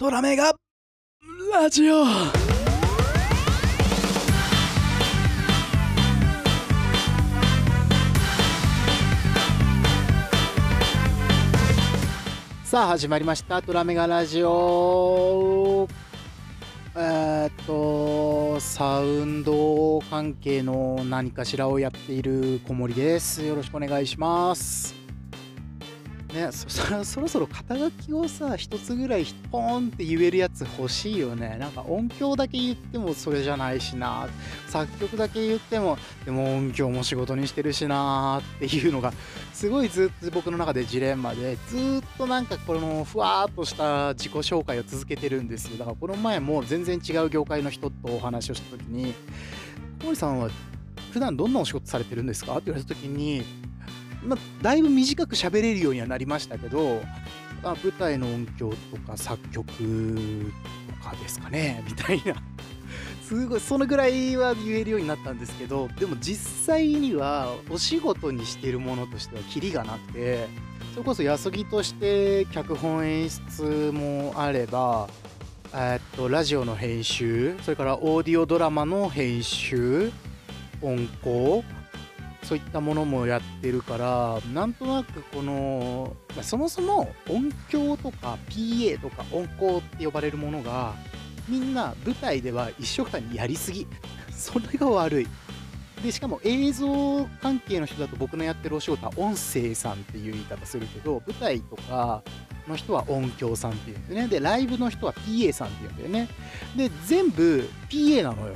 トラメガラジオ。さあ始まりました。トラメガラジオ。えーっとサウンド関係の何かしらをやっている小森です。よろしくお願いします。ねそ そそろそろ肩書きをさ一つぐらいポーンって言えるやつ欲しいよねなんか音響だけ言ってもそれじゃないしな作曲だけ言ってもでも音響も仕事にしてるしなっていうのがすごいずっと僕の中でジレンマでずっとなんかこのふわっとした自己紹介を続けてるんですよだからこの前も全然違う業界の人とお話をした時に「小森さんは普段どんなお仕事されてるんですか?」って言われた時にまあ、だいぶ短く喋れるようにはなりましたけど、まあ、舞台の音響とか作曲とかですかね みたいな。すごいそのぐらいは言えるようになったんですけどでも実際にはお仕事にしてるものとしてはキリがなくてそれこそ安木として脚本演出もあればえっとラジオの編集それからオーディオドラマの編集音効そういったものもやってるからなんとなくこのそもそも音響とか PA とか音効って呼ばれるものがみんな舞台では一緒くたにやりすぎ。それが悪い。でしかも映像関係の人だと僕のやってるお仕事は音声さんっていう言い方するけど舞台とかの人は音響さんっていうんでね。でライブの人は PA さんっていうんだよね。で全部 PA なのよ。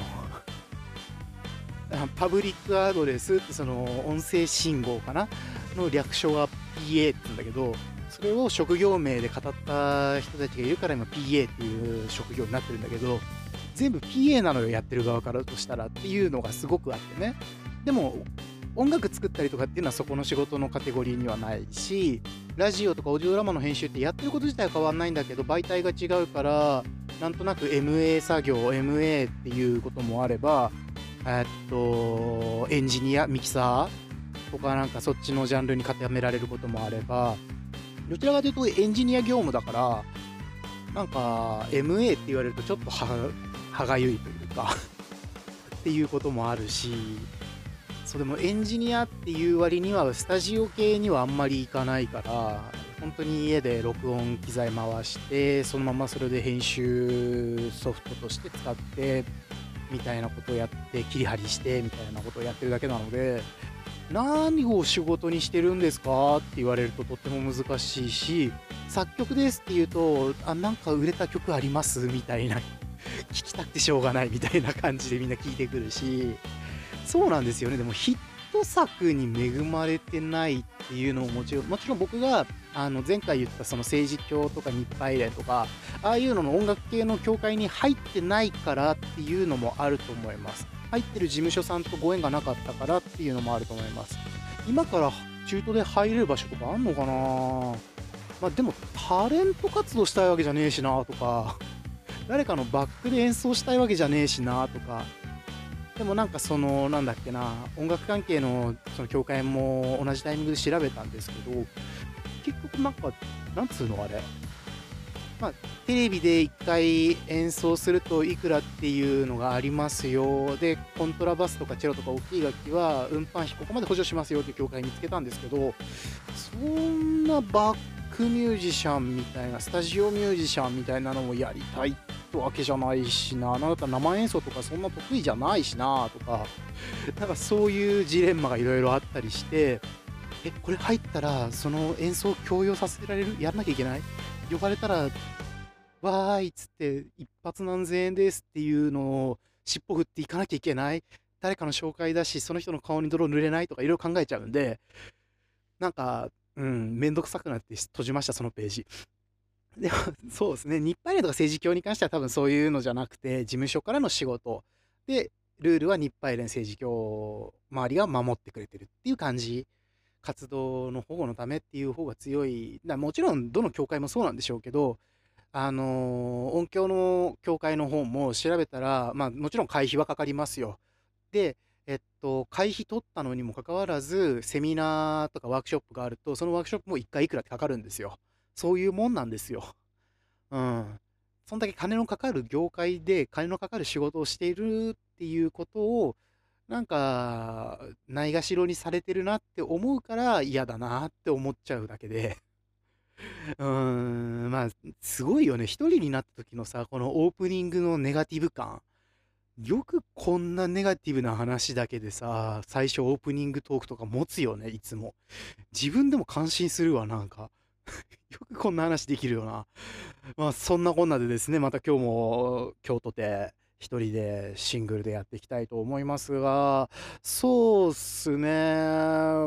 パブリックアドレスってその音声信号かなの略称が PA って言うんだけどそれを職業名で語った人たちがいるから今 PA っていう職業になってるんだけど全部 PA なのよやってる側からとしたらっていうのがすごくあってね。でも音楽作ったりとかっていうのはそこの仕事のカテゴリーにはないしラジオとかオーディオドラマの編集ってやってること自体は変わんないんだけど媒体が違うからなんとなく MA 作業 MA っていうこともあればえっと、エンジニア、ミキサーとかなんかそっちのジャンルに固められることもあれば、どちらかというとエンジニア業務だから、なんか MA って言われるとちょっと歯がゆいというか っていうこともあるし、そうでもエンジニアっていう割にはスタジオ系にはあんまり行かないから、本当に家で録音機材回して、そのままそれで編集ソフトとして使ってみたいなことをやって切り張りしてみたいなことをやってるだけなので何を仕事にしてるんですかって言われるととっても難しいし作曲ですって言うとあなんか売れた曲ありますみたいな聞きたくてしょうがないみたいな感じでみんな聞いてくるし。そうなんですよね。でもヒット作に恵まれてないっていうのももちろんもちろん僕があの前回言ったその政治教とか日配連とかああいうのの音楽系の協会に入ってないからっていうのもあると思います。入ってる事務所さんとご縁がなかったからっていうのもあると思います。今から中途で入れる場所とかあんのかな？まあでもタレント活動したいわけじゃねえしなとか誰かのバックで演奏したいわけじゃねえしなとかでもなんかそのなんだっけな音楽関係のその協会も同じタイミングで調べたんですけど結局なんか、なんつうのあれ。まあ、テレビで1回演奏するといくらっていうのがありますよ。で、コントラバスとかチェロとか大きい楽器は運搬費ここまで補助しますよっていう協会見つけたんですけど、そんなバックミュージシャンみたいな、スタジオミュージシャンみたいなのもやりたいってわけじゃないしな、なんだった生演奏とかそんな得意じゃないしなとか、なんかそういうジレンマがいろいろあったりして、え、これ入ったら、その演奏を強要させられる？やんなきゃいけない？呼ばれたら、わーいっつって、一発何千円ですっていうのを尻尾振っていかなきゃいけない？誰かの紹介だし、その人の顔に泥塗れないとかいろいろ考えちゃうんで、なんか、うん、めんどくさくなって閉じました、そのページ。でも、そうですね、日配連とか政治協に関しては多分そういうのじゃなくて、事務所からの仕事で、ルールは日配連政治協周りが守ってくれてるっていう感じ活動の保護のためっていう方が強い。だもちろんどの教会もそうなんでしょうけど、あのー、音響の教会の方も調べたら、まあもちろん会費はかかりますよ。で、えっと、会費取ったのにもかかわらず、セミナーとかワークショップがあると、そのワークショップも1回いくらってかかるんですよ。そういうもんなんですよ。うん。そんだけ金のかかる業界で金のかかる仕事をしているっていうことを、なんか、ないがしろにされてるなって思うから嫌だなって思っちゃうだけで。うーん、まあ、すごいよね。一人になった時のさ、このオープニングのネガティブ感。よくこんなネガティブな話だけでさ、最初オープニングトークとか持つよね、いつも。自分でも感心するわ、なんか。よくこんな話できるよな。まあ、そんなこんなでですね、また今日も京都で一人でシングルでやっていきたいと思いますが、そうっすね。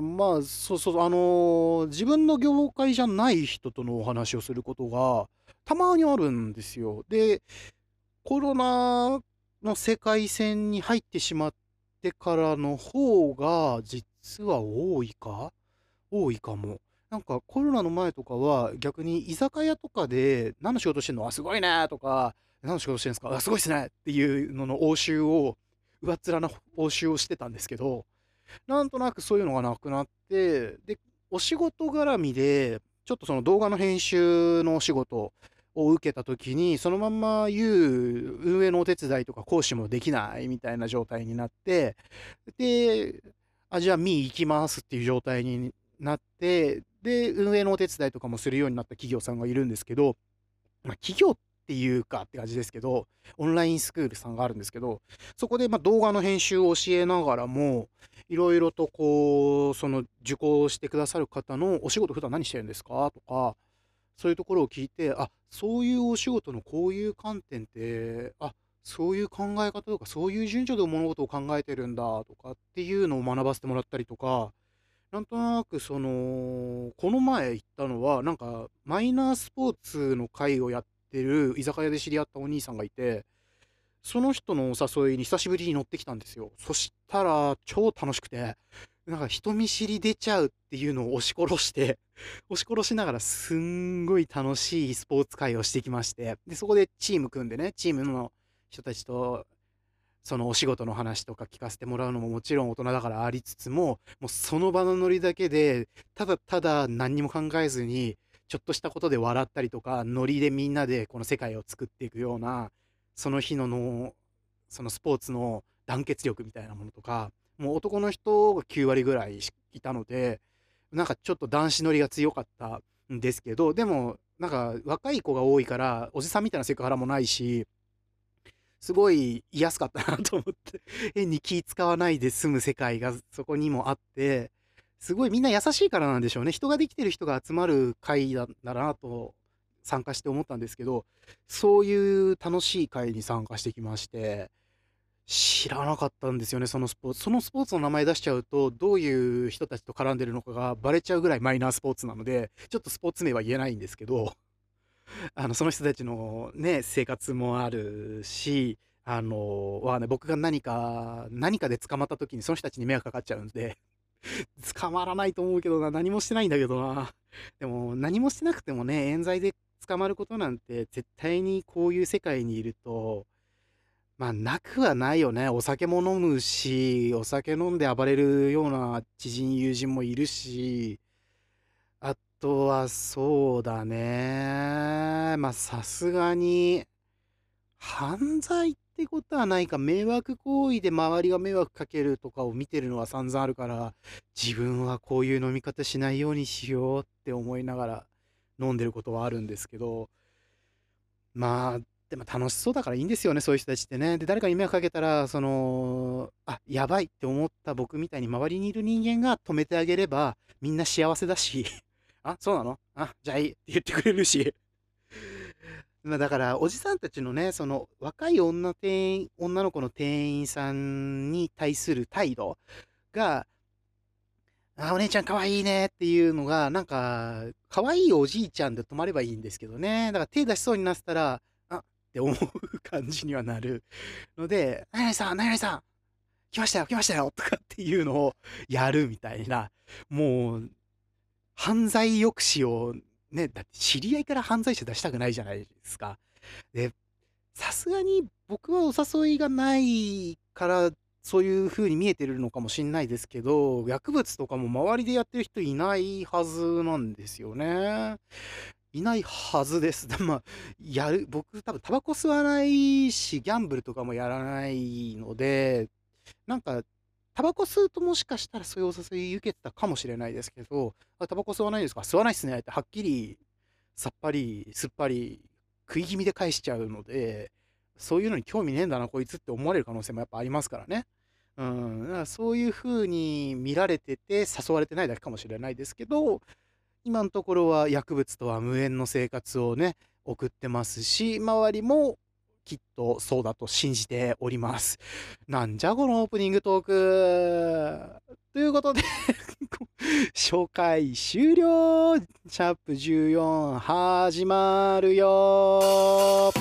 まあ、そうそう、あの自分の業界じゃない人とのお話をすることがたまにあるんですよ。で、コロナの世界線に入ってしまってからの方が実は多いか？多いかも。なんかコロナの前とかは逆に居酒屋とかで何の仕事してんの？あ、すごいねとか、何の仕事してんすか？あ、すごいっすねっていうのの応酬を、上っ面な応酬をしてたんですけど、なんとなくそういうのがなくなって、で、お仕事絡みで、ちょっとその動画の編集のお仕事を受けた時に、そのまんま言う運営のお手伝いとか講師もできないみたいな状態になって、で、あ、じゃあ、ミー行きますっていう状態になって、で、運営のお手伝いとかもするようになった企業さんがいるんですけど、まあ、企業っていうかって感じですけど、オンラインスクールさんがあるんですけど、そこでま動画の編集を教えながらも、いろいろとこう、その受講してくださる方のお仕事普段何してるんですか？とか、そういうところを聞いて、あ、そういうお仕事のこういう観点って、あ、そういう考え方とか、そういう順序で物事を考えてるんだとかっていうのを学ばせてもらったりとか、なんとなくその、この前行ったのは、なんか、マイナースポーツの会をやってる居酒屋で知り合ったお兄さんがいて、その人のお誘いに久しぶりに乗ってきたんですよ。そしたら、超楽しくて、なんか人見知り出ちゃうっていうのを押し殺して押し殺しながらすんごい楽しいスポーツ会をしてきまして、で、そこでチーム組んでね、チームの人たちとそのお仕事の話とか聞かせてもらうのももちろん大人だからありつつも、もうその場のノリだけで、ただただ何にも考えずに、ちょっとしたことで笑ったりとか、ノリでみんなでこの世界を作っていくような、その日のの、そのスポーツの団結力みたいなものとか、もう男の人が9割ぐらいいたので、なんかちょっと男子ノリが強かったんですけど、でも、なんか若い子が多いから、おじさんみたいなセクハラもないし、すごい居やすかったなと思って 変に気使わないで済む世界がそこにもあって、すごいみんな優しいからなんでしょうね。人ができてる人が集まる会だなと参加して思ったんですけど、そういう楽しい会に参加してきまして、知らなかったんですよね、そのスポーツ。そのスポーツの名前出しちゃうと、どういう人たちと絡んでるのかがバレちゃうぐらいマイナースポーツなので、ちょっとスポーツ名は言えないんですけど、あの、その人たちのね、生活もあるし、あの、はね、僕が何か、何かで捕まった時にその人たちに迷惑かかっちゃうんで 捕まらないと思うけどな、何もしてないんだけどな。でも、何もしてなくてもね、冤罪で捕まることなんて、絶対にこういう世界にいると、まあ、なくはないよね。お酒も飲むし、お酒飲んで暴れるような知人、友人もいるし、あとはそうだね。まあさすがに、犯罪ってことはないか、迷惑行為で周りが迷惑かけるとかを見てるのは散々あるから、自分はこういう飲み方しないようにしようって思いながら飲んでることはあるんですけど、まあ、でも楽しそうだからいいんですよね、そういう人たちってね。で、誰かに迷惑かけたら、その、あ、やばいって思った僕みたいに周りにいる人間が止めてあげれば、みんな幸せだしあ、そうなの？あ、じゃあいいって言ってくれるし まあだから、おじさんたちのね、その若い女店員、女の子の店員さんに対する態度が、あ、お姉ちゃん可愛いねっていうのが、なんか、可愛いおじいちゃんで止まればいいんですけどね。だから手出しそうになったら、あって思う感じにはなるので、何々さん、何々さん、来ましたよ、来ましたよとかっていうのをやるみたいな、もう、犯罪抑止を、ね、だって知り合いから犯罪者出したくないじゃないですか。で、さすがに僕はお誘いがないから、そういう風に見えてるのかもしんないですけど、薬物とかも周りでやってる人いないはずなんですよね。いないはずです。まあ、やる、僕多分タバコ吸わないし、ギャンブルとかもやらないので、なんか、タバコ吸うともしかしたらそういうお誘い受けてたかもしれないですけど、タバコ吸わないですか吸わないっすねってはっきり、さっぱり、すっぱり、食い気味で返しちゃうので、そういうのに興味ねえんだな、こいつって思われる可能性もやっぱありますからね。うん、だからそういう風に見られてて誘われてないだけかもしれないですけど、今のところは薬物とは無縁の生活をね、送ってますし、周りもきっとそうだと信じております。なんじゃこのオープニングトーク。ということで 紹介終了シャープ14始まるよ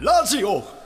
ラジオ